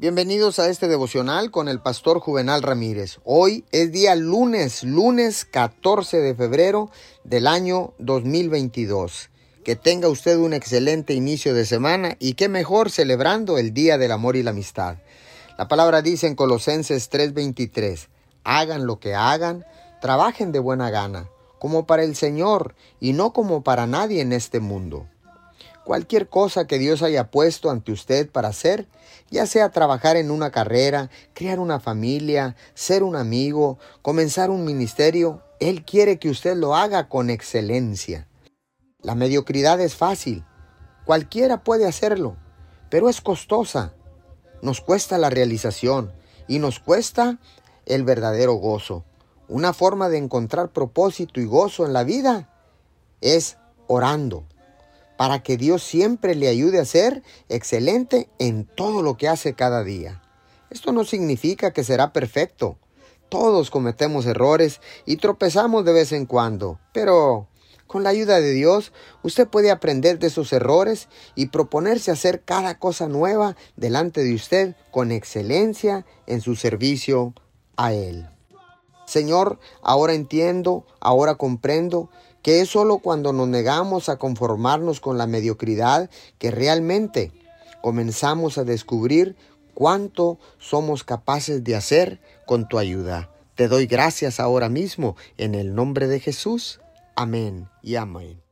Bienvenidos a este devocional con el pastor Juvenal Ramírez. Hoy es día lunes, lunes 14 de febrero del año 2022. Que tenga usted un excelente inicio de semana y qué mejor celebrando el Día del Amor y la Amistad. La palabra dice en Colosenses 3:23, hagan lo que hagan, trabajen de buena gana, como para el Señor y no como para nadie en este mundo Cualquier cosa que Dios haya puesto ante usted para hacer, ya sea trabajar en una carrera, crear una familia, ser un amigo, comenzar un ministerio, Él quiere que usted lo haga con excelencia. La mediocridad es fácil, cualquiera puede hacerlo, pero es costosa. Nos cuesta la realización y nos cuesta el verdadero gozo. Una forma de encontrar propósito y gozo en la vida es orando para que Dios siempre le ayude a ser excelente en todo lo que hace cada día. Esto no significa que será perfecto. Todos cometemos errores y tropezamos de vez en cuando, pero con la ayuda de Dios, usted puede aprender de sus errores y proponerse hacer cada cosa nueva delante de usted con excelencia en su servicio a Él. Señor, ahora entiendo, ahora comprendo que es solo cuando nos negamos a conformarnos con la mediocridad que realmente comenzamos a descubrir cuánto somos capaces de hacer con tu ayuda. Te doy gracias ahora mismo en el nombre de Jesús. Amén y amén.